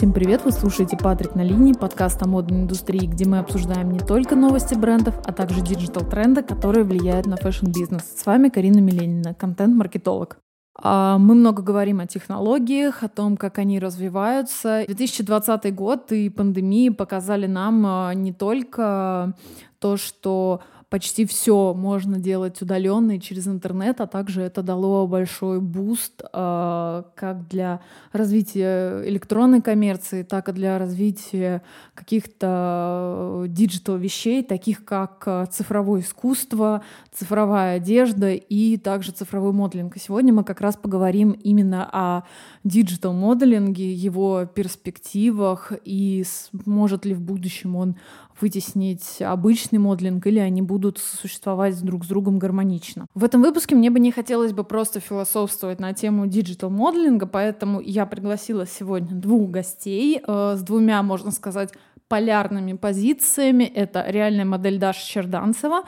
Всем привет! Вы слушаете «Патрик на линии», подкаст о модной индустрии, где мы обсуждаем не только новости брендов, а также digital-тренды, которые влияют на fashion-бизнес. С вами Карина Миленина, контент-маркетолог. А, мы много говорим о технологиях, о том, как они развиваются. 2020 год и пандемия показали нам а, не только то, что почти все можно делать удаленно и через интернет, а также это дало большой boost э, как для развития электронной коммерции, так и для развития каких-то digital вещей, таких как э, цифровое искусство, цифровая одежда и также цифровой моделинг. И сегодня мы как раз поговорим именно о digital моделинге, его перспективах и может ли в будущем он вытеснить обычный моделинг, или они будут существовать друг с другом гармонично. В этом выпуске мне бы не хотелось бы просто философствовать на тему digital моделинга, поэтому я пригласила сегодня двух гостей э, с двумя, можно сказать, полярными позициями. Это реальная модель Даша Черданцева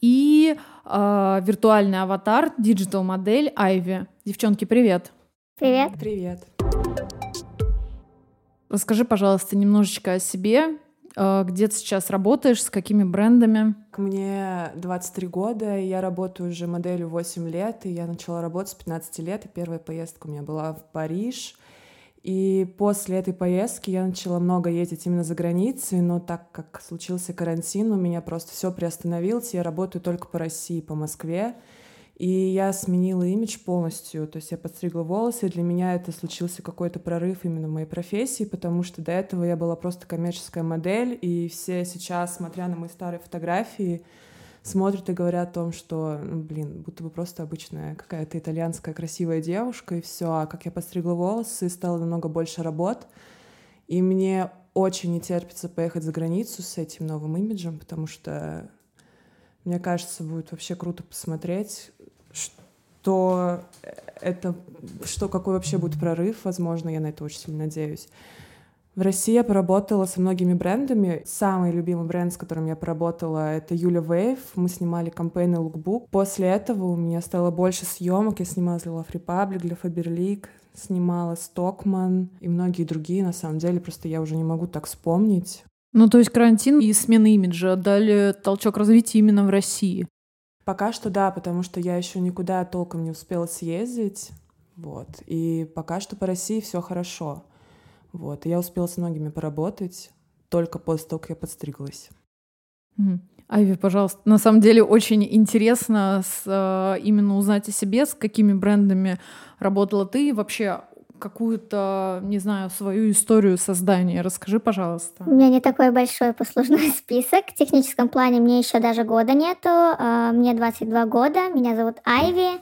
и э, виртуальный аватар, digital модель Айви. Девчонки, привет! Привет! Привет! Расскажи, пожалуйста, немножечко о себе, где ты сейчас работаешь, с какими брендами? Мне 23 года, и я работаю уже моделью 8 лет, и я начала работать с 15 лет, и первая поездка у меня была в Париж. И после этой поездки я начала много ездить именно за границей, но так как случился карантин, у меня просто все приостановилось, я работаю только по России, по Москве. И я сменила имидж полностью, то есть я подстригла волосы, и для меня это случился какой-то прорыв именно в моей профессии, потому что до этого я была просто коммерческая модель, и все сейчас, смотря на мои старые фотографии, смотрят и говорят о том, что, ну, блин, будто бы просто обычная какая-то итальянская красивая девушка, и все. А как я подстригла волосы, стало намного больше работ, и мне очень не терпится поехать за границу с этим новым имиджем, потому что мне кажется, будет вообще круто посмотреть, что это, что какой вообще будет прорыв, возможно, я на это очень сильно надеюсь. В России я поработала со многими брендами. Самый любимый бренд, с которым я поработала, это Юля Вейв. Мы снимали кампейны лукбук. После этого у меня стало больше съемок. Я снимала для Love Republic, для Faberlic, снимала Stockman и многие другие. На самом деле, просто я уже не могу так вспомнить. Ну, то есть карантин и смена имиджа дали толчок развития именно в России? Пока что да, потому что я еще никуда толком не успела съездить. Вот. И пока что по России все хорошо. Вот. И я успела с многими поработать только после того, как я подстриглась. Айви, пожалуйста. На самом деле очень интересно с, э, именно узнать о себе, с какими брендами работала ты, вообще какую-то, не знаю, свою историю создания. Расскажи, пожалуйста. У меня не такой большой послужной список. В техническом плане мне еще даже года нету. А, мне 22 года, меня зовут Айви.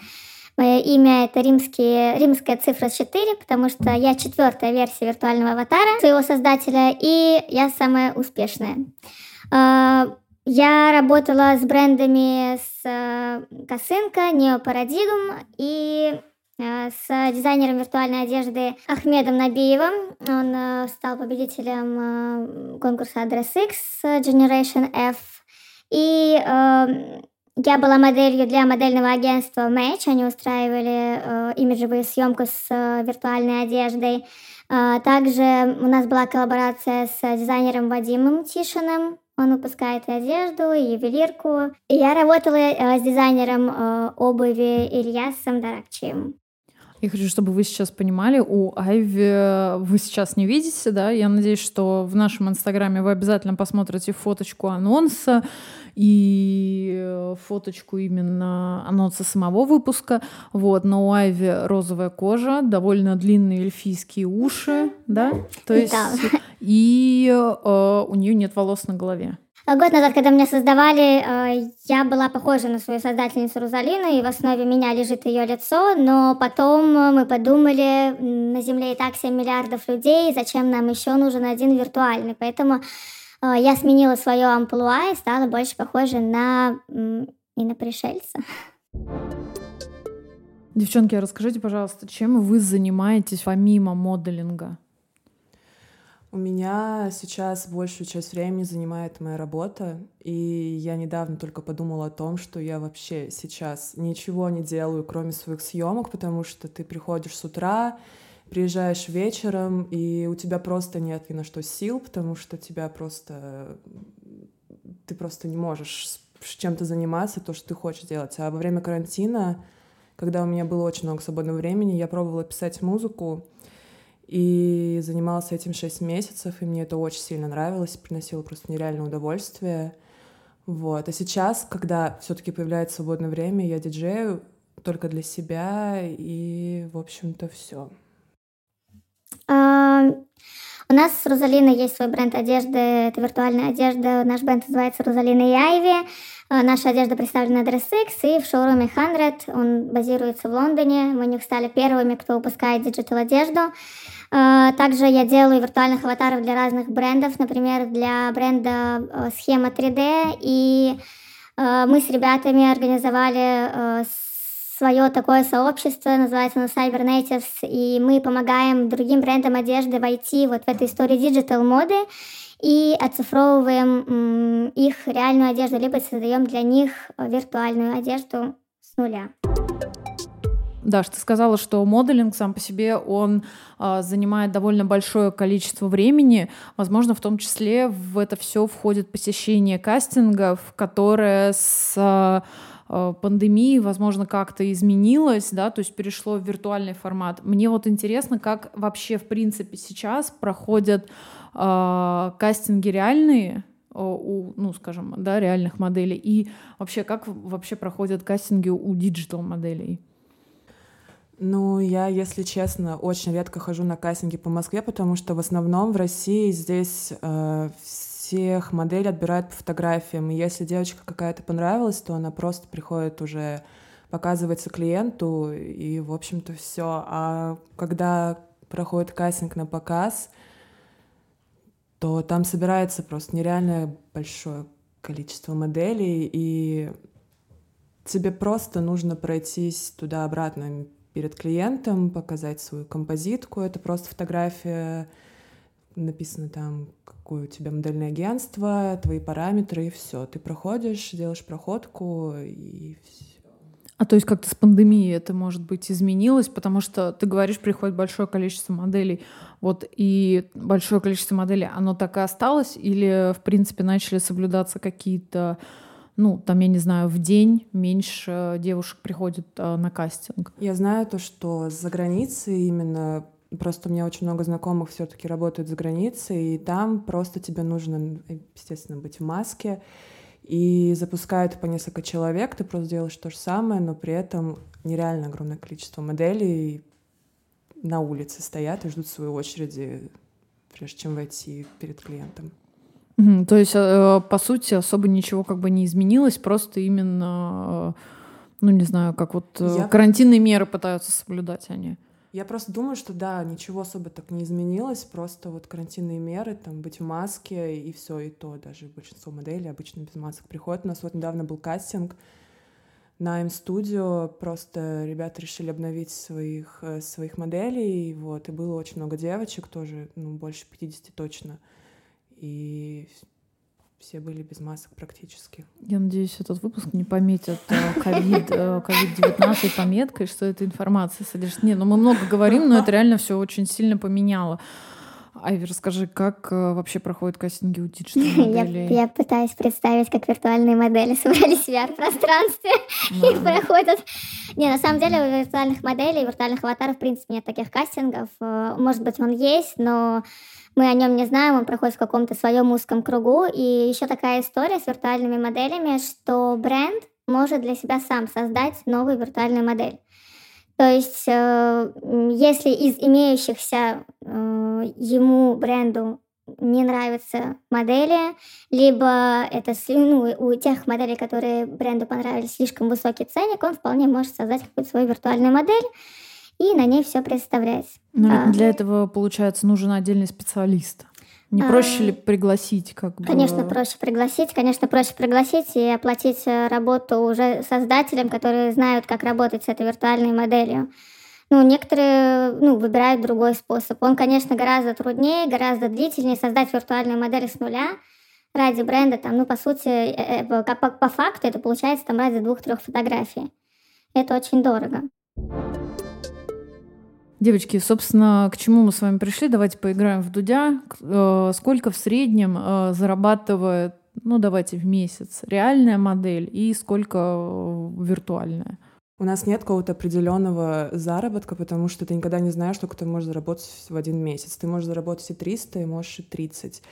Мое имя это римские, римская цифра 4, потому что я четвертая версия виртуального аватара своего создателя, и я самая успешная. А, я работала с брендами с э, Косынка, Неопарадигм и с дизайнером виртуальной одежды Ахмедом Набиевым. Он э, стал победителем э, конкурса Address X Generation F. И я была моделью для модельного агентства Match. Они устраивали имиджевую съемку с виртуальной одеждой. Также у нас была коллаборация с дизайнером Вадимом Тишиным. Он выпускает и одежду, и ювелирку. И я работала с дизайнером обуви Ильясом Даракчием. Я хочу, чтобы вы сейчас понимали, у Айви вы сейчас не видите, да? Я надеюсь, что в нашем инстаграме вы обязательно посмотрите фоточку анонса и э, фоточку именно анонса самого выпуска. Вот, но у Айви розовая кожа, довольно длинные эльфийские уши, да? То есть да. и э, у нее нет волос на голове. Год назад, когда меня создавали, э, я была похожа на свою создательницу Розалину, и в основе меня лежит ее лицо, но потом мы подумали, на Земле и так 7 миллиардов людей, зачем нам еще нужен один виртуальный, поэтому э, я сменила свое амплуа и стала больше похожа на инопришельца. Девчонки, расскажите, пожалуйста, чем вы занимаетесь помимо моделинга? У меня сейчас большую часть времени занимает моя работа, и я недавно только подумала о том, что я вообще сейчас ничего не делаю, кроме своих съемок, потому что ты приходишь с утра, приезжаешь вечером, и у тебя просто нет ни на что сил, потому что тебя просто... Ты просто не можешь чем-то заниматься, то, что ты хочешь делать. А во время карантина, когда у меня было очень много свободного времени, я пробовала писать музыку, и занималась этим 6 месяцев, и мне это очень сильно нравилось, приносило просто нереальное удовольствие. Вот. А сейчас, когда все-таки появляется свободное время, я диджею только для себя, и, в общем-то, все. А, у нас с Розалиной есть свой бренд одежды, это виртуальная одежда. Наш бренд называется Розалина и Айви. А, наша одежда представлена на DressX и в шоуруме 100. Он базируется в Лондоне. Мы у них стали первыми, кто выпускает digital одежду. А, также я делаю виртуальных аватаров для разных брендов, например, для бренда э, Схема 3D, и э, мы с ребятами организовали э, свое такое сообщество, называется оно Cyber Natives, и мы помогаем другим брендам одежды войти вот в эту историю digital моды и оцифровываем их реальную одежду, либо создаем для них виртуальную одежду с нуля. Даш, ты сказала, что моделинг сам по себе, он э, занимает довольно большое количество времени. Возможно, в том числе в это все входит посещение кастингов, которое с э, пандемией, возможно, как-то изменилось, да, то есть перешло в виртуальный формат. Мне вот интересно, как вообще, в принципе, сейчас проходят э, кастинги реальные, у, ну, скажем, да, реальных моделей, и вообще, как вообще проходят кастинги у digital моделей? Ну, я, если честно, очень редко хожу на кастинги по Москве, потому что в основном в России здесь э, всех моделей отбирают по фотографиям. И если девочка какая-то понравилась, то она просто приходит уже показывается клиенту, и, в общем-то, все. А когда проходит кастинг на показ, то там собирается просто нереальное большое количество моделей, и тебе просто нужно пройтись туда-обратно перед клиентом, показать свою композитку. Это просто фотография, написано там, какое у тебя модельное агентство, твои параметры, и все. Ты проходишь, делаешь проходку, и все. А то есть как-то с пандемией это, может быть, изменилось, потому что ты говоришь, приходит большое количество моделей, вот, и большое количество моделей, оно так и осталось, или, в принципе, начали соблюдаться какие-то ну, там, я не знаю, в день меньше девушек приходит а, на кастинг? Я знаю то, что за границей именно Просто у меня очень много знакомых все-таки работают за границей, и там просто тебе нужно, естественно, быть в маске. И запускают по несколько человек, ты просто делаешь то же самое, но при этом нереально огромное количество моделей на улице стоят и ждут своей очереди, прежде чем войти перед клиентом. Угу, то есть, э, по сути, особо ничего как бы не изменилось, просто именно, э, ну не знаю, как вот э, Я... карантинные меры пытаются соблюдать они. Я просто думаю, что да, ничего особо так не изменилось, просто вот карантинные меры, там быть в маске и все, и то даже большинство моделей обычно без масок приходят. У нас вот недавно был кастинг на М-студио, просто ребята решили обновить своих, своих моделей, вот, и было очень много девочек тоже, ну, больше 50 точно и все были без масок практически. Я надеюсь, этот выпуск не пометят COVID-19 э, пометкой, что эта информация содержит. Не, ну мы много говорим, но это реально все очень сильно поменяло. Айви, расскажи, как э, вообще проходят кастинги у digital моделей? Я, я пытаюсь представить, как виртуальные модели собрались в VR-пространстве и проходят. Не, на самом деле у виртуальных моделей, виртуальных аватаров, в принципе, нет таких кастингов. Э, может быть, он есть, но мы о нем не знаем, он проходит в каком-то своем узком кругу. И еще такая история с виртуальными моделями, что бренд может для себя сам создать новую виртуальную модель. То есть, э, если из имеющихся э, ему бренду не нравятся модели, либо это ну, у тех моделей, которые бренду понравились, слишком высокий ценник, он вполне может создать какую-то свою виртуальную модель и на ней все представлять. Но а, для этого, получается, нужен отдельный специалист. Не а, проще ли пригласить как бы? Конечно, проще пригласить. Конечно, проще пригласить и оплатить э, работу уже создателям, которые знают, как работать с этой виртуальной моделью. Ну, некоторые ну, выбирают другой способ. Он, конечно, гораздо труднее, гораздо длительнее создать виртуальную модель с нуля ради бренда. Там, ну, по сути, э, э, по, по факту это получается там ради двух-трех фотографий. Это очень дорого. Девочки, собственно, к чему мы с вами пришли? Давайте поиграем в Дудя. Э, сколько в среднем э, зарабатывает, ну давайте в месяц, реальная модель и сколько э, виртуальная? У нас нет какого-то определенного заработка, потому что ты никогда не знаешь, сколько ты можешь заработать в один месяц. Ты можешь заработать и 300, и можешь и 30.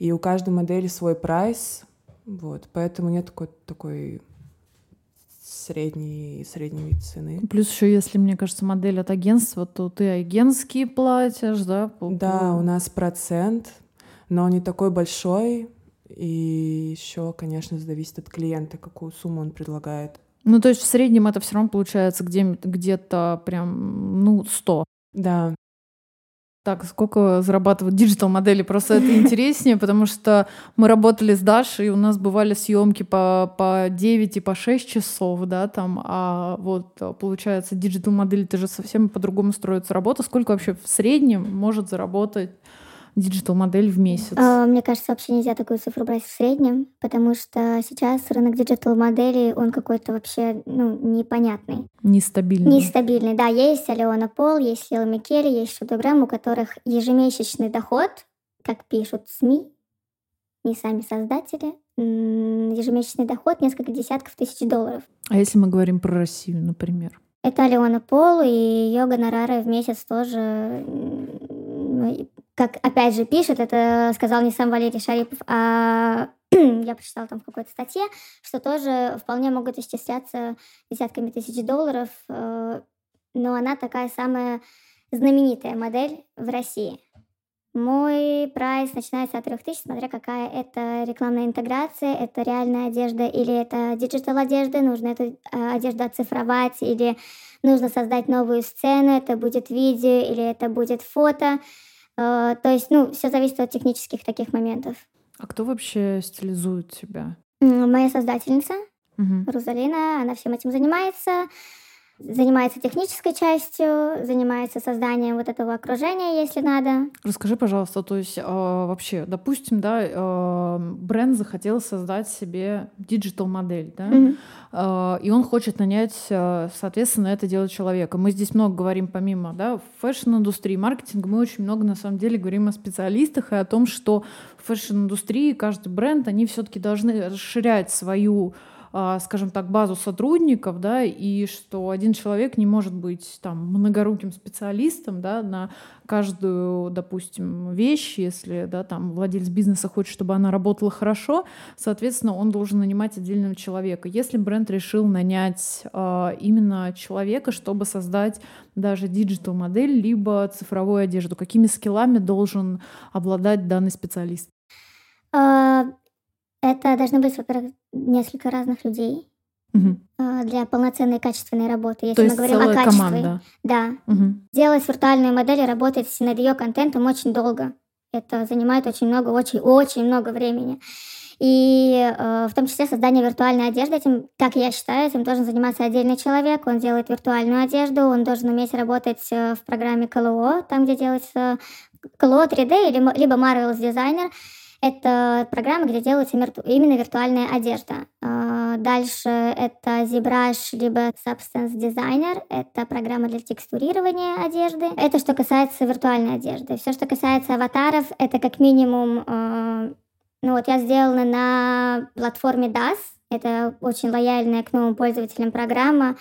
И у каждой модели свой прайс, вот, поэтому нет такой, такой средней, средней цены. Плюс еще, если, мне кажется, модель от агентства, то ты агентские платишь, да? Да, у нас процент, но не такой большой. И еще, конечно, зависит от клиента, какую сумму он предлагает. Ну, то есть в среднем это все равно получается где- где-то прям, ну, 100. Да. Так, сколько зарабатывают digital модели? Просто это интереснее, потому что мы работали с Дашей, у нас бывали съемки по, по 9 и по 6 часов, да, там, а вот получается digital модель, это же совсем по-другому строится работа. Сколько вообще в среднем может заработать digital-модель в месяц? А, мне кажется, вообще нельзя такую цифру брать в среднем, потому что сейчас рынок digital-моделей, он какой-то вообще ну, непонятный. Нестабильный. Нестабильный, да. Есть Алеона Пол, есть Лила Микелли, есть Шудограмм, у которых ежемесячный доход, как пишут СМИ, не сами создатели, ежемесячный доход несколько десятков тысяч долларов. А если мы говорим про Россию, например? Это Алеона Пол, и ее гонорары в месяц тоже как опять же пишет, это сказал не сам Валерий Шарипов, а я прочитала там в какой-то статье, что тоже вполне могут исчисляться десятками тысяч долларов, э, но она такая самая знаменитая модель в России. Мой прайс начинается от 3000, смотря какая это рекламная интеграция, это реальная одежда или это digital одежда, нужно эту э, одежду оцифровать или нужно создать новую сцену, это будет видео или это будет фото. А, то есть, ну, все зависит от технических таких моментов. А кто вообще стилизует тебя? Моя создательница, угу. Рузалина, она всем этим занимается занимается технической частью, занимается созданием вот этого окружения, если надо. Расскажи, пожалуйста, то есть э, вообще, допустим, да, э, бренд захотел создать себе digital модель, да, mm-hmm. э, и он хочет нанять, э, соответственно, это делать человека. Мы здесь много говорим помимо, да, fashion-индустрии, маркетинга, мы очень много на самом деле говорим о специалистах и о том, что в fashion-индустрии каждый бренд, они все-таки должны расширять свою скажем так, базу сотрудников, да, и что один человек не может быть там многоруким специалистом, да, на каждую, допустим, вещь, если, да, там владелец бизнеса хочет, чтобы она работала хорошо, соответственно, он должен нанимать отдельного человека. Если бренд решил нанять э, именно человека, чтобы создать даже digital модель либо цифровую одежду, какими скиллами должен обладать данный специалист? Это должны быть, во-первых, несколько разных людей угу. для полноценной качественной работы. Если То мы говорим о качестве, команда. да. Угу. Делать виртуальную модель и работать над ее контентом очень долго. Это занимает очень много, очень, очень много времени. И э, в том числе создание виртуальной одежды, этим, как я считаю, этим должен заниматься отдельный человек. Он делает виртуальную одежду, он должен уметь работать э, в программе КЛО, там, где делается КЛО 3D, или, либо Marvel's Designer. Это программа, где делается именно виртуальная одежда. А, дальше это ZBrush, либо Substance Designer. Это программа для текстурирования одежды. Это что касается виртуальной одежды. Все, что касается аватаров, это как минимум... А, ну вот я сделана на платформе DAS. Это очень лояльная к новым пользователям программа.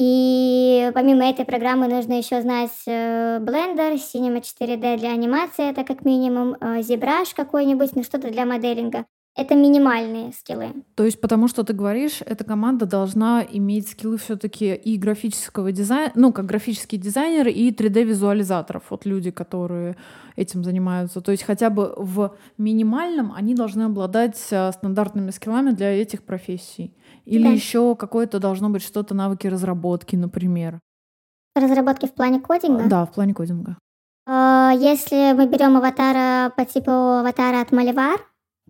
И помимо этой программы нужно еще знать э, Blender, Cinema 4D для анимации, это как минимум, э, ZBrush какой-нибудь, ну что-то для моделинга. Это минимальные скиллы. То есть, потому что ты говоришь, эта команда должна иметь скиллы все-таки и графического дизайна, ну, как графический дизайнер, и 3D-визуализаторов. Вот люди, которые этим занимаются. То есть хотя бы в минимальном они должны обладать э, стандартными скиллами для этих профессий. Или да. еще какое-то должно быть что-то навыки разработки, например. Разработки в плане кодинга? Да, в плане кодинга. А, если мы берем аватара по типу аватара от Маливар,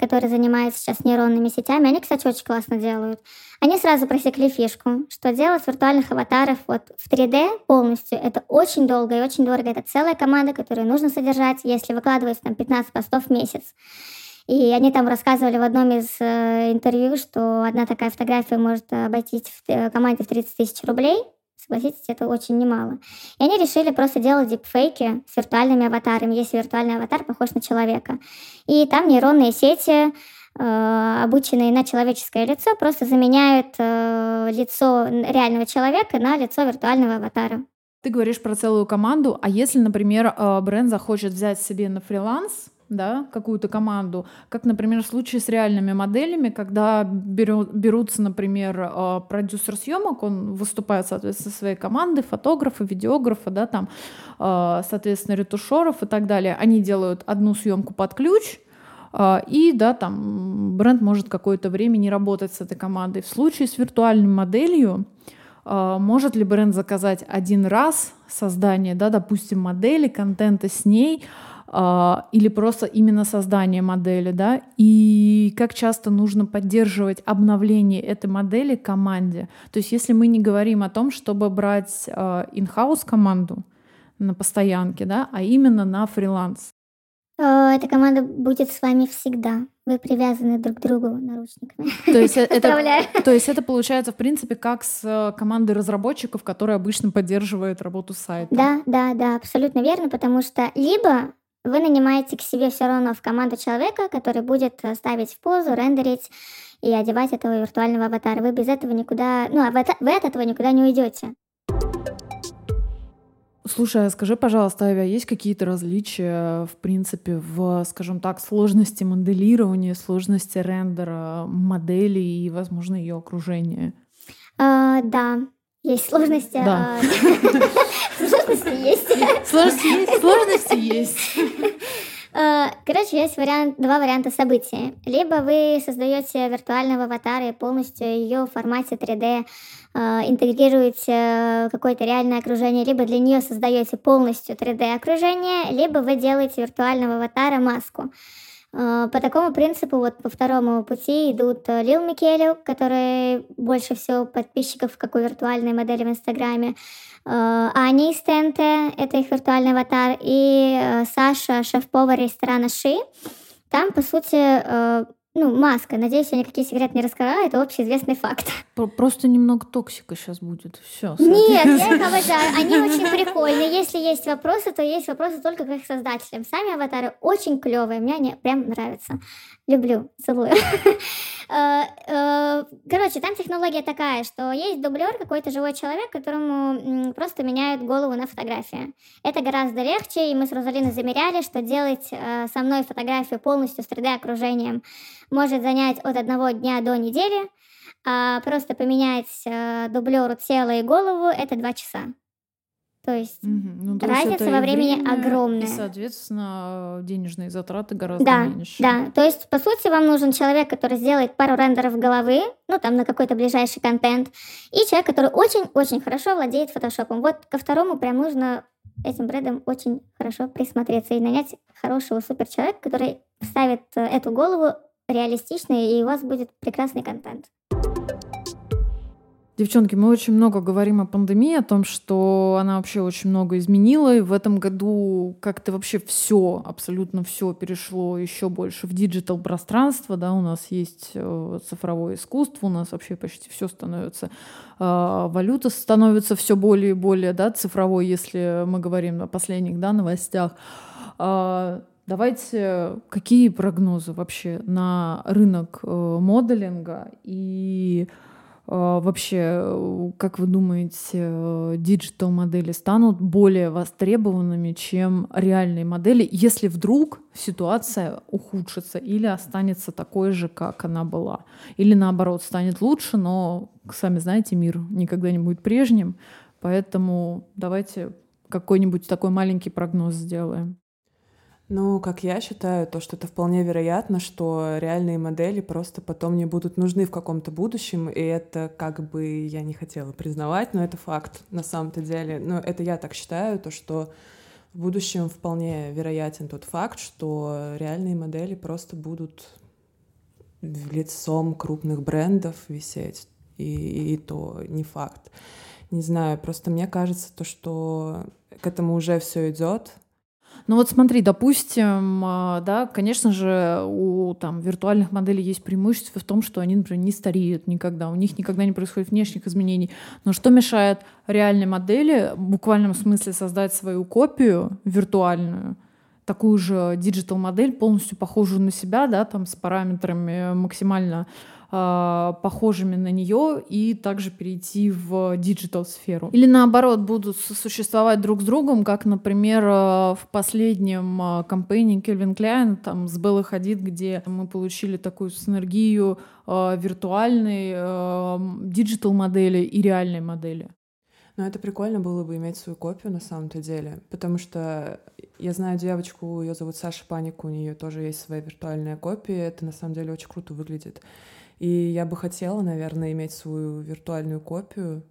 который занимается сейчас нейронными сетями, они, кстати, очень классно делают. Они сразу просекли фишку, что делать виртуальных аватаров вот в 3D полностью, это очень долго и очень дорого. Это целая команда, которую нужно содержать, если выкладывать там 15 постов в месяц. И они там рассказывали в одном из э, интервью, что одна такая фотография может обойтись в э, команде в 30 тысяч рублей согласитесь, это очень немало. И они решили просто делать дипфейки с виртуальными аватарами, если виртуальный аватар похож на человека. И там нейронные сети э, обученные на человеческое лицо, просто заменяют э, лицо реального человека на лицо виртуального аватара. Ты говоришь про целую команду, а если, например, э, бренд захочет взять себе на фриланс да, какую-то команду, как, например, в случае с реальными моделями, когда беру, берутся, например, э, продюсер съемок, он выступает, соответственно, со своей командой, фотографы, видеографы, да, там, э, соответственно, ретушеров и так далее. Они делают одну съемку под ключ, и да, там бренд может какое-то время не работать с этой командой. В случае с виртуальной моделью может ли бренд заказать один раз создание, да, допустим, модели, контента с ней, или просто именно создание модели, да, и как часто нужно поддерживать обновление этой модели команде. То есть если мы не говорим о том, чтобы брать in-house а, команду на постоянке, да, а именно на фриланс. Э, эта команда будет с вами всегда. Вы привязаны друг к другу наручниками. То есть, э, это, то есть это получается, в принципе, как с э, командой разработчиков, которая обычно поддерживает работу сайта. Да, да, да, абсолютно верно, потому что либо вы нанимаете к себе все равно в команду человека, который будет ставить в позу, рендерить и одевать этого виртуального аватара. Вы без этого никуда, ну, а вы от этого никуда не уйдете. Слушай, а скажи, пожалуйста, Авиа, есть какие-то различия, в принципе, в, скажем так, сложности моделирования, сложности рендера модели и, возможно, ее окружения? А, да, есть сложности. Да. А... Сложности есть. Сложности есть. Сложности есть. А, короче, есть вариант, два варианта событий. Либо вы создаете виртуального аватара и полностью ее в формате 3D а, интегрируете какое-то реальное окружение, либо для нее создаете полностью 3D окружение, либо вы делаете виртуального аватара маску. А, по такому принципу, вот по второму пути идут Лил Микелю, который больше всего подписчиков, как у виртуальной модели в Инстаграме, а, Ани из это их виртуальный аватар, и э, Саша, шеф-повар ресторана Ши. Там, по сути, э, ну, маска. Надеюсь, я никакие секреты не раскрываю, это общеизвестный факт. Просто немного токсика сейчас будет. Все. Нет, я их обожаю. Они очень прикольные. Если есть вопросы, то есть вопросы только к их создателям. Сами аватары очень клевые, мне они прям нравятся. Люблю, целую. Э, э, короче, там технология такая, что есть дублер, какой-то живой человек, которому просто меняют голову на фотографии. Это гораздо легче, и мы с Розалиной замеряли, что делать э, со мной фотографию полностью с 3D-окружением может занять от одного дня до недели, а просто поменять дублеру тело и голову — это два часа. То есть угу. ну, то разница во времени время, огромная. И, соответственно, денежные затраты гораздо да, меньше. Да, то есть, по сути, вам нужен человек, который сделает пару рендеров головы, ну, там, на какой-то ближайший контент, и человек, который очень-очень хорошо владеет фотошопом. Вот ко второму прям нужно этим брендом очень хорошо присмотреться и нанять хорошего суперчеловека, который вставит э, эту голову реалистично, и у вас будет прекрасный контент. Девчонки, мы очень много говорим о пандемии, о том, что она вообще очень много изменила, и в этом году как-то вообще все, абсолютно все перешло еще больше в digital пространство, да, у нас есть э, цифровое искусство, у нас вообще почти все становится, э, валюта становится все более и более, да, цифровой, если мы говорим о последних, да, новостях. Э, давайте, какие прогнозы вообще на рынок э, моделинга и а, вообще, как вы думаете, digital модели станут более востребованными, чем реальные модели, если вдруг ситуация ухудшится или останется такой же, как она была? Или наоборот, станет лучше, но, сами знаете, мир никогда не будет прежним, поэтому давайте какой-нибудь такой маленький прогноз сделаем. Ну, как я считаю, то, что это вполне вероятно, что реальные модели просто потом не будут нужны в каком-то будущем, и это как бы я не хотела признавать, но это факт на самом-то деле. Но это я так считаю, то, что в будущем вполне вероятен тот факт, что реальные модели просто будут лицом крупных брендов висеть, и, и то не факт. Не знаю, просто мне кажется то, что к этому уже все идет, Ну вот смотри, допустим, а, да, конечно же, у там виртуальных моделей есть преимущество в том, что они, например, не стареют никогда, у них никогда не происходит внешних изменений. Но что мешает реальной модели в буквальном смысле создать свою копию виртуальную, такую же digital модель, полностью похожую на себя, да, там с параметрами максимально э, похожими на нее и также перейти в digital сферу. Или наоборот будут существовать друг с другом, как, например, э, в последнем э, campaign е Calvin Klein там с Беллой Хадид, где мы получили такую синергию э, виртуальной э, digital модели и реальной модели. Но это прикольно было бы иметь свою копию на самом-то деле, потому что я знаю девочку, ее зовут Саша Паник, у нее тоже есть своя виртуальная копия, это на самом деле очень круто выглядит. И я бы хотела, наверное, иметь свою виртуальную копию.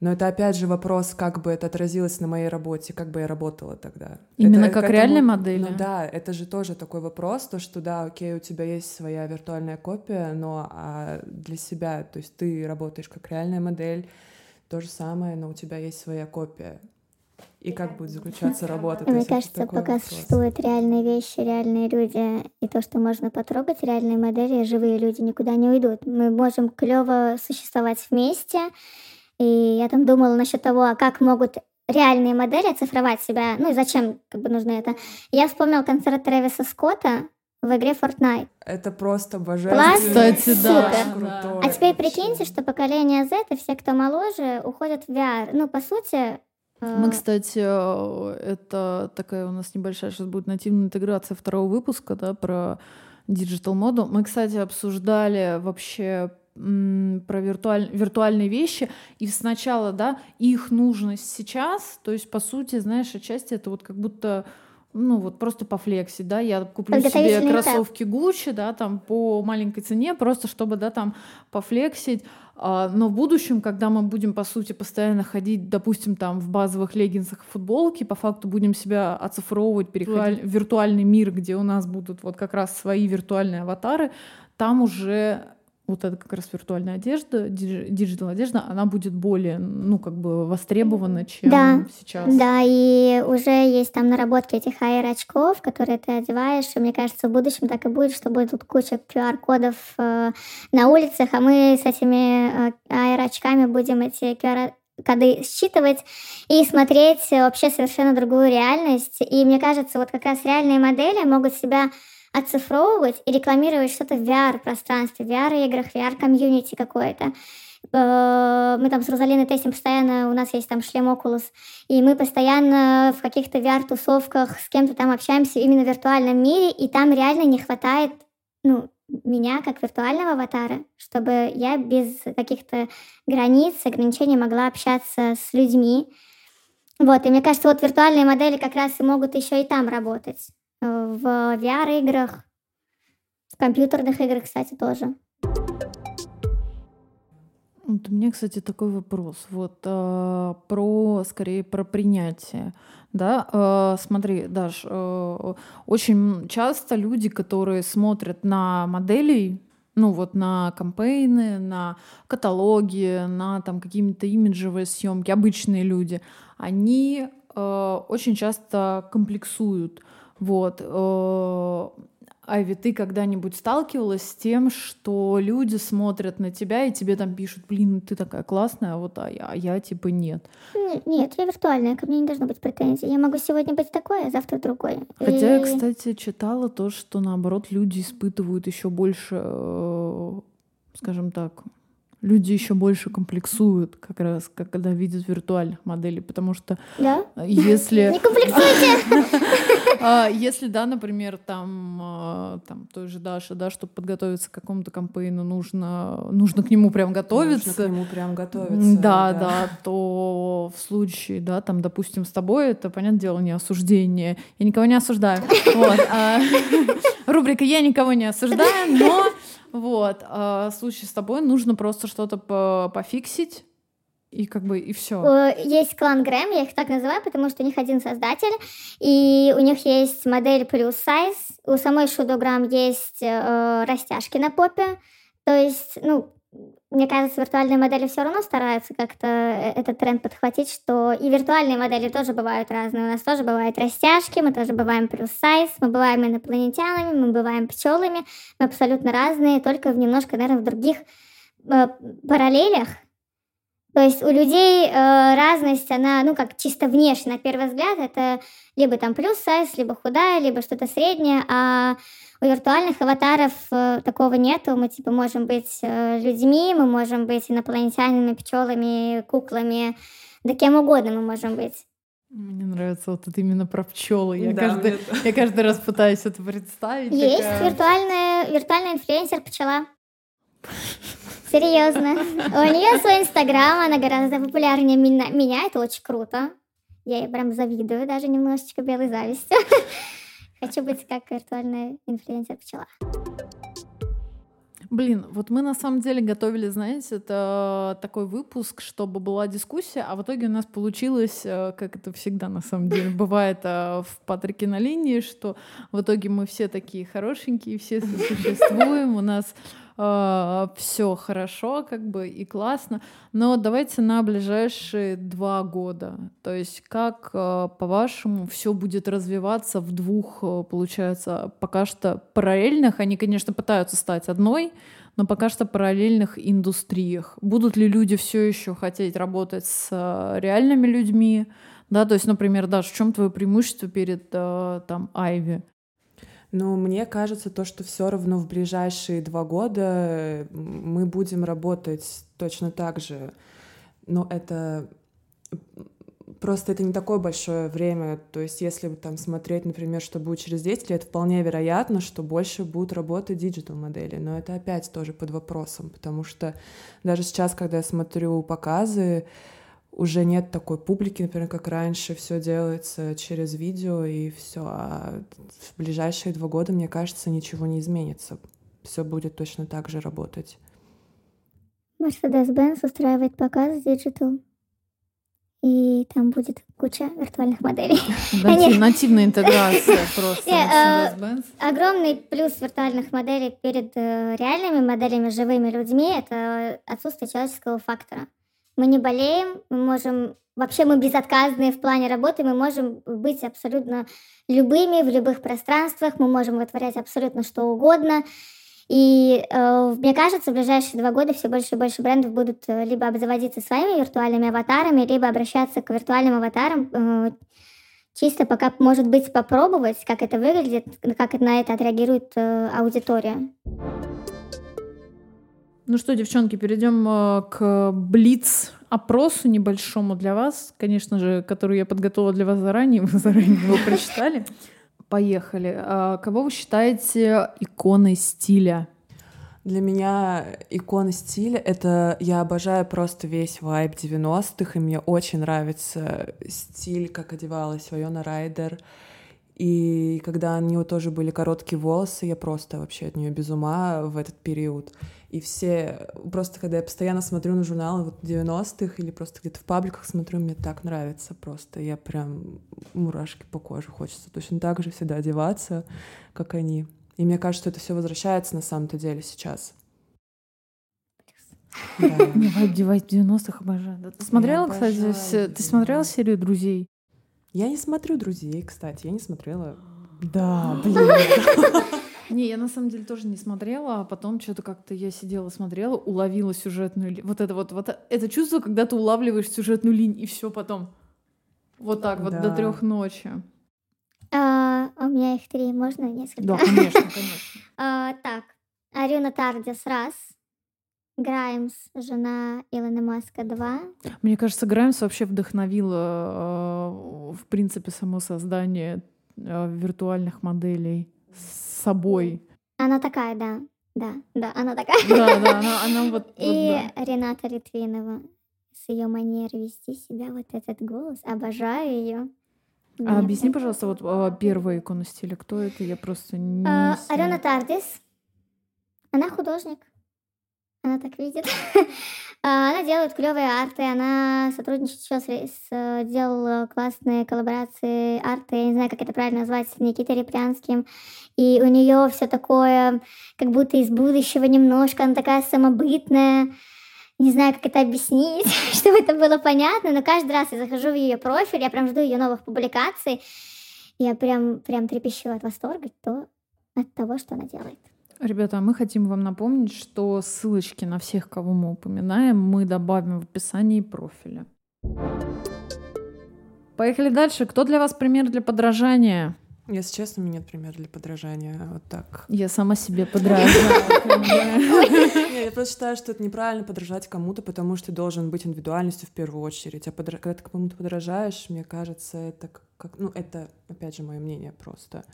Но это опять же вопрос, как бы это отразилось на моей работе, как бы я работала тогда. Именно это, как этому, реальной модели? Ну да, это же тоже такой вопрос, то что да, окей, у тебя есть своя виртуальная копия, но а для себя, то есть ты работаешь как реальная модель, то же самое, но у тебя есть своя копия и как будет заключаться работа. Мне кажется, пока вопрос. существуют реальные вещи, реальные люди, и то, что можно потрогать, реальные модели, живые люди никуда не уйдут. Мы можем клево существовать вместе. И я там думала насчет того, а как могут реальные модели оцифровать себя, ну и зачем как бы нужно это. Я вспомнила концерт Трэвиса Скотта, в игре Fortnite. Это просто божественно. Кстати, да. Супер. А теперь прикиньте, что поколение Z и все, кто моложе, уходят в VR. Ну, по сути, мы, кстати, э, это такая у нас небольшая сейчас будет нативная интеграция второго выпуска, да, про digital моду. Мы, кстати, обсуждали вообще про виртуаль... виртуальные вещи, и сначала, да, их нужность сейчас, то есть, по сути, знаешь, отчасти это вот как будто ну вот просто пофлексить, да, я куплю себе кроссовки Gucci, да, там по маленькой цене, просто чтобы, да, там пофлексить, а, но в будущем, когда мы будем, по сути, постоянно ходить, допустим, там в базовых леггинсах и футболке, по факту будем себя оцифровывать, переходить в виртуальный мир, где у нас будут вот как раз свои виртуальные аватары, там уже вот эта как раз виртуальная одежда, digital одежда, она будет более, ну, как бы востребована, чем да, сейчас. Да, и уже есть там наработки этих AR-очков, которые ты одеваешь, и мне кажется, в будущем так и будет, что будет тут куча QR-кодов э, на улицах, а мы с этими э, AR-очками будем эти QR коды считывать и смотреть вообще совершенно другую реальность. И мне кажется, вот как раз реальные модели могут себя оцифровывать и рекламировать что-то в VR-пространстве, в VR-играх, VR-комьюнити какое-то. Э, мы там с Розалиной тестим постоянно, у нас есть там шлем Oculus, и мы постоянно в каких-то VR-тусовках с кем-то там общаемся именно в виртуальном мире, и там реально не хватает, ну, меня как виртуального аватара, чтобы я без каких-то границ, ограничений могла общаться с людьми. Вот, и мне кажется, вот виртуальные модели как раз и могут еще и там работать в VR-играх, в компьютерных играх, кстати, тоже. Вот у меня, кстати, такой вопрос. Вот э, про, скорее, про принятие. Да, э, смотри, Даш, э, очень часто люди, которые смотрят на моделей, ну вот на кампейны, на каталоги, на там какие-то имиджевые съемки, обычные люди, они э, очень часто комплексуют. Вот. Э, Айви, ты когда-нибудь сталкивалась с тем, что люди смотрят на тебя и тебе там пишут, блин, ты такая классная, а вот а я, а я типа нет. Нет, я виртуальная, ко мне не должно быть претензий. Я могу сегодня быть такой, а завтра другой. Хотя и... я, кстати, читала то, что наоборот люди испытывают еще больше, э, скажем так, люди еще больше комплексуют, как раз, как когда видят виртуальных моделей, потому что да? если... Не комплексуйте! А, если, да, например, там, а, там той же Даша, да, чтобы подготовиться к какому-то кампейну, нужно, нужно к нему прям готовиться. Нужно к нему прям готовиться. Да, да, да, то в случае, да, там, допустим, с тобой, это, понятное дело, не осуждение. Я никого не осуждаю. А, рубрика «Я никого не осуждаю», но вот. А в случае с тобой нужно просто что-то по пофиксить, и как бы и все. Есть клан Грэм, я их так называю, потому что у них один создатель, и у них есть модель плюс сайз, у самой Шудограмм есть э, растяжки на попе, то есть, ну, мне кажется, виртуальные модели все равно стараются как-то э, этот тренд подхватить, что и виртуальные модели тоже бывают разные. У нас тоже бывают растяжки, мы тоже бываем плюс сайз, мы бываем инопланетянами, мы бываем пчелами, мы абсолютно разные, только в немножко, наверное, в других э, параллелях. То есть у людей э, разность, она, ну, как чисто внешне, на первый взгляд, это либо там плюс сайз, либо худая, либо что-то среднее, а у виртуальных аватаров э, такого нету. Мы типа можем быть э, людьми, мы можем быть инопланетянами, пчелами, куклами, да кем угодно мы можем быть. Мне нравится вот это именно про пчелы. Я, да, каждый, это... я каждый раз пытаюсь это представить. Есть такая... виртуальная, виртуальный инфлюенсер пчела. Серьезно. У нее свой инстаграм, она гораздо популярнее меня. Это очень круто. Я ей прям завидую, даже немножечко белой завистью. Хочу быть как виртуальная инфлюенсер-пчела. Блин, вот мы на самом деле готовили, знаете, это такой выпуск, чтобы была дискуссия, а в итоге у нас получилось, э, как это всегда на самом деле бывает э, в Патрике на линии, что в итоге мы все такие хорошенькие, все существуем, у нас э, все хорошо, как бы и классно. Но давайте на ближайшие два года. То есть как, э, по-вашему, все будет развиваться в двух, э, получается, пока что параллельных. Они, конечно, пытаются стать одной, но пока что параллельных индустриях. Будут ли люди все еще хотеть работать с реальными людьми? Да, то есть, например, Даш, в чем твое преимущество перед э, там Айви? Ну, мне кажется, то, что все равно в ближайшие два года мы будем работать точно так же. Но это просто это не такое большое время. То есть, если там смотреть, например, что будет через 10 лет, вполне вероятно, что больше будут работать digital модели. Но это опять тоже под вопросом, потому что даже сейчас, когда я смотрю показы, уже нет такой публики, например, как раньше, все делается через видео и все. А в ближайшие два года, мне кажется, ничего не изменится. Все будет точно так же работать. Mercedes-Benz устраивает показ Digital. И там будет куча виртуальных моделей. Натив, нативная интеграция просто. Э, огромный плюс виртуальных моделей перед э, реальными моделями, живыми людьми — это отсутствие человеческого фактора мы не болеем, мы можем Вообще мы безотказные в плане работы, мы можем быть абсолютно любыми в любых пространствах, мы можем вытворять абсолютно что угодно. И э, мне кажется, в ближайшие два года все больше и больше брендов будут э, либо обзаводиться своими виртуальными аватарами, либо обращаться к виртуальным аватарам, э, чисто пока, может быть, попробовать, как это выглядит, как на это отреагирует э, аудитория. Ну что, девчонки, перейдем э, к Блиц опросу небольшому для вас, конечно же, который я подготовила для вас заранее, вы заранее его прочитали. Поехали. А кого вы считаете иконой стиля? Для меня икона стиля — это я обожаю просто весь вайб 90-х, и мне очень нравится стиль, как одевалась Вайона Райдер. И когда у нее тоже были короткие волосы, я просто вообще от нее без ума в этот период. И все, просто когда я постоянно смотрю на журналы вот 90-х или просто где-то в пабликах смотрю, мне так нравится просто. Я прям мурашки по коже хочется точно так же всегда одеваться, как они. И мне кажется, что это все возвращается на самом-то деле сейчас. Девать в 90-х обожаю. Ты смотрела, кстати, ты смотрела серию «Друзей»? Я не смотрю «Друзей», кстати, я не смотрела. Да, блин. Не, я на самом деле тоже не смотрела, а потом что-то как-то я сидела, смотрела, уловила сюжетную линию. Вот это вот, вот это чувство, когда ты улавливаешь сюжетную линию, и все потом. Вот так вот до трех ночи. А, у меня их три, можно несколько? Да, конечно, конечно. а, так, Арюна Тардис раз, Граймс, жена Илона Маска два. Мне кажется, Граймс вообще вдохновила, э, в принципе, само создание э, виртуальных моделей собой. Она такая, да. Да, да, она такая. Да, да, она, она вот... И вот, да. Рената Литвинова с ее манерой вести себя, вот этот голос, обожаю ее. А объясни, пожалуйста, вот а, первая икона стиля, кто это? Я просто не... А, Алена Тардис. Она художник. Она так видит. А, она делает клевые арты, она сотрудничает сейчас с, делала классные коллаборации арты, я не знаю, как это правильно назвать, с Никитой Репрянским. И у нее все такое, как будто из будущего немножко, она такая самобытная. не знаю, как это объяснить, чтобы это было понятно, но каждый раз я захожу в ее профиль, я прям жду ее новых публикаций, я прям, прям трепещу от восторга то, от того, что она делает. Ребята, мы хотим вам напомнить, что ссылочки на всех, кого мы упоминаем, мы добавим в описании профиля. Поехали дальше. Кто для вас пример для подражания? Если честно, у меня нет примера для подражания. Вот так. Я сама себе подражаю. Я просто считаю, что это неправильно подражать кому-то, потому что ты должен быть индивидуальностью в первую очередь. А когда ты кому-то подражаешь, мне кажется, это как... Ну, это, опять же, мое мнение просто.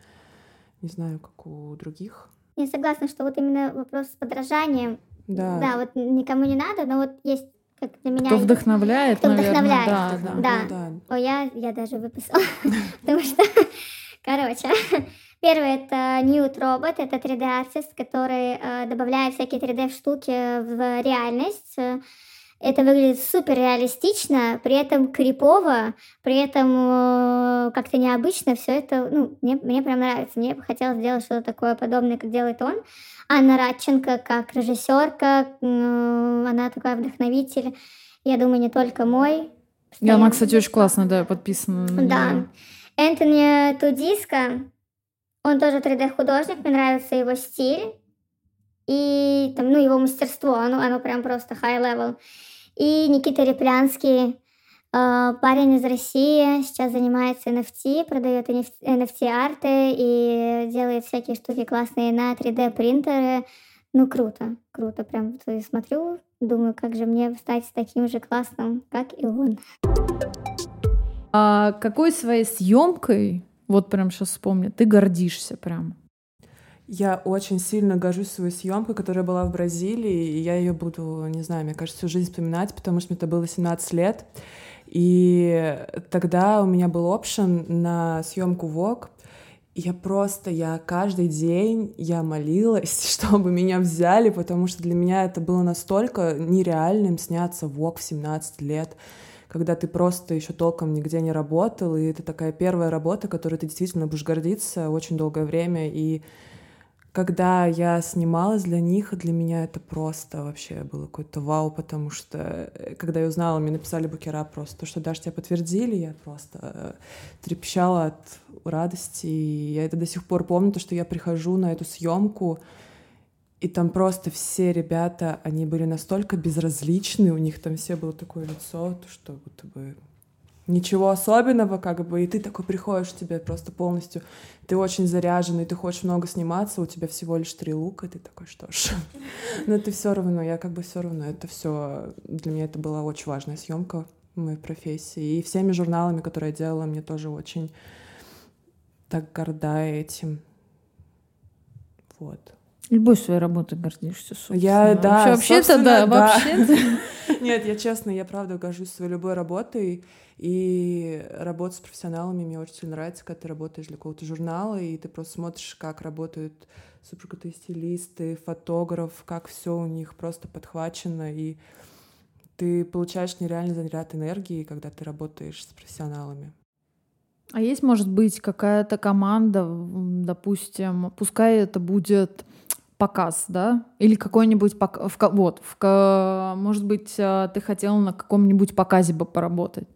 Не знаю, как у других. Я согласна, что вот именно вопрос с подражанием, да, да вот никому не надо, но вот есть как для меня... Кто вдохновляет, Кто наверное, вдохновляет, да, да. да. Ну да. О, я, я даже выписала, потому что, короче, первый это Newt Robot, это 3D-артист, который э, добавляет всякие 3D-штуки в реальность, это выглядит супер реалистично, при этом крипово, при этом э, как-то необычно. Все это, ну, мне, мне прям нравится. Мне бы хотелось сделать что-то такое подобное, как делает он. Анна Радченко как режиссерка, она такая вдохновитель. Я думаю, не только мой. И она, кстати, очень классно, да, подписана. на Да. Энтони Тудиско, он тоже 3D-художник, мне нравится его стиль и там, ну, его мастерство, оно, оно прям просто high level. И Никита Реплянский, э, парень из России, сейчас занимается NFT, продает NFT-арты и делает всякие штуки классные на 3D-принтеры. Ну, круто, круто. Прям смотрю, думаю, как же мне стать таким же классным, как и он. А какой своей съемкой, вот прям сейчас вспомню, ты гордишься прям? Я очень сильно горжусь своей съемкой, которая была в Бразилии, и я ее буду, не знаю, мне кажется, всю жизнь вспоминать, потому что мне это было 17 лет. И тогда у меня был опшен на съемку. И я просто, я каждый день, я молилась, чтобы меня взяли, потому что для меня это было настолько нереальным сняться в Вог в 17 лет когда ты просто еще толком нигде не работал, и это такая первая работа, которой ты действительно будешь гордиться очень долгое время, и когда я снималась для них, для меня это просто вообще было какой-то вау, потому что э, когда я узнала, мне написали букера просто, то, что даже тебя подтвердили, я просто э, трепещала от радости, и я это до сих пор помню, то, что я прихожу на эту съемку, и там просто все ребята, они были настолько безразличны, у них там все было такое лицо, то, что будто бы ничего особенного, как бы, и ты такой приходишь, тебе просто полностью, ты очень заряженный, ты хочешь много сниматься, у тебя всего лишь три лука, и ты такой, что ж, но ты все равно, я как бы все равно, это все, для меня это была очень важная съемка моей профессии, и всеми журналами, которые я делала, мне тоже очень так горда этим, вот. Любой своей работой гордишься, собственно. Я, да, Вообще-то, да, да. вообще Нет, я честно, я правда горжусь своей любой работой, и работа с профессионалами мне очень сильно нравится, когда ты работаешь для какого-то журнала, и ты просто смотришь, как работают суперкрутые стилисты, фотограф, как все у них просто подхвачено, и ты получаешь нереальный заряд энергии, когда ты работаешь с профессионалами. А есть, может быть, какая-то команда, допустим, пускай это будет показ, да, или какой-нибудь пок- в, вот, в, может быть, а, ты хотела на каком-нибудь показе бы поработать,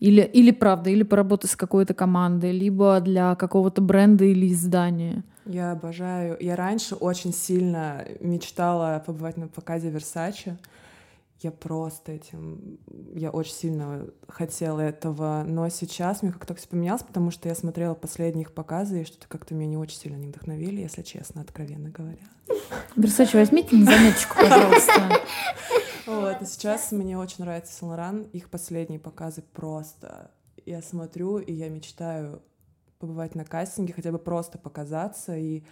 или, или правда, или поработать с какой-то командой, либо для какого-то бренда или издания. Я обожаю. Я раньше очень сильно мечтала побывать на показе Versace. Я просто этим... Я очень сильно хотела этого. Но сейчас мне как-то все поменялось, потому что я смотрела последние их показы, и что-то как-то меня не очень сильно не вдохновили, если честно, откровенно говоря. Версачи, возьмите на заметочку, пожалуйста. Вот, и сейчас мне очень нравится Сен-Лоран. Их последние показы просто... Я смотрю, и я мечтаю побывать на кастинге, хотя бы просто показаться и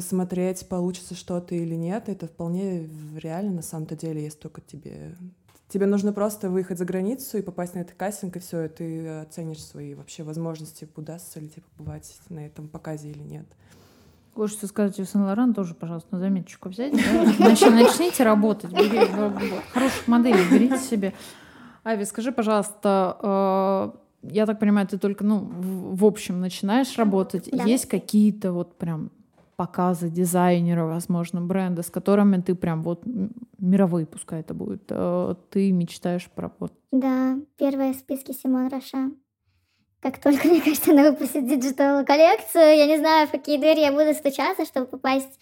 посмотреть, получится что-то или нет. Это вполне реально на самом-то деле, если только тебе... Тебе нужно просто выехать за границу и попасть на этот кастинг, и все, и ты оценишь свои вообще возможности, удастся ли тебе побывать на этом показе или нет. Хочется сказать, у Сен-Лоран тоже, пожалуйста, на заметочку взять. да? Нач- Начните работать. бери- Хороших моделей берите себе. Ави, скажи, пожалуйста, э, я так понимаю, ты только, ну, в в общем начинаешь работать. Да. Есть какие-то вот прям показы дизайнеры, возможно, бренды, с которыми ты прям вот мировые, пускай это будет, э, ты мечтаешь про вот. Да, первая в списке Simone Rocha. Как только, мне кажется, она выпустит digital коллекцию, я не знаю, в какие двери я буду стучаться, чтобы попасть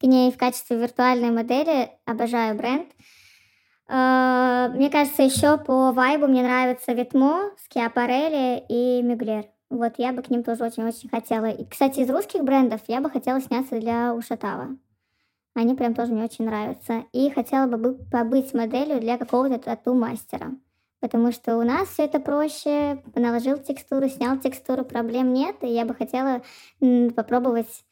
к ней в качестве виртуальной модели. Обожаю бренд. Э, мне кажется, еще по вайбу мне нравится Vetements, Schiaparelli и Мюглер. Вот я бы к ним тоже очень-очень хотела. И, кстати, из русских брендов я бы хотела сняться для Ушатава. Они прям тоже мне очень нравятся. И хотела бы побыть моделью для какого-то тату-мастера. Потому что у нас все это проще. Наложил текстуру, снял текстуру, проблем нет. И я бы хотела попробовать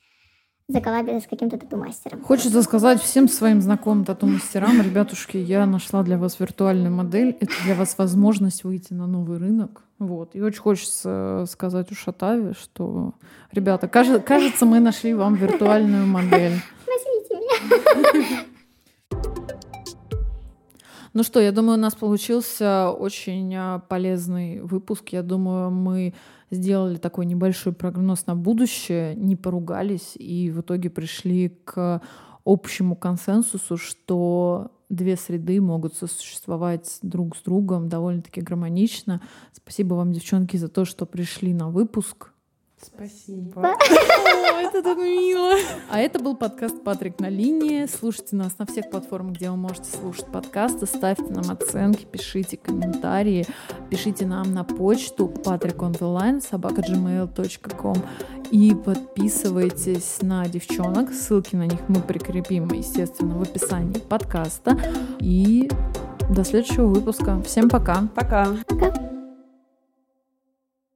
заколабиться с каким-то тату-мастером. Хочется сказать всем своим знакомым тату-мастерам, ребятушки, я нашла для вас виртуальную модель. Это для вас возможность выйти на новый рынок. Вот. И очень хочется сказать у Шатави, что, ребята, кажется, кажется, мы нашли вам виртуальную модель. Возьмите меня. Ну что, я думаю, у нас получился очень а, полезный выпуск. Я думаю, мы сделали такой небольшой прогноз на будущее, не поругались и в итоге пришли к общему консенсусу, что две среды могут сосуществовать друг с другом довольно-таки гармонично. Спасибо вам, девчонки, за то, что пришли на выпуск. Спасибо. О, это так мило. А это был подкаст «Патрик на линии». Слушайте нас на всех платформах, где вы можете слушать подкасты. Ставьте нам оценки, пишите комментарии. Пишите нам на почту patrickontheline собака.gmail.com и подписывайтесь на девчонок. Ссылки на них мы прикрепим, естественно, в описании подкаста. И до следующего выпуска. Всем пока. Пока. Пока.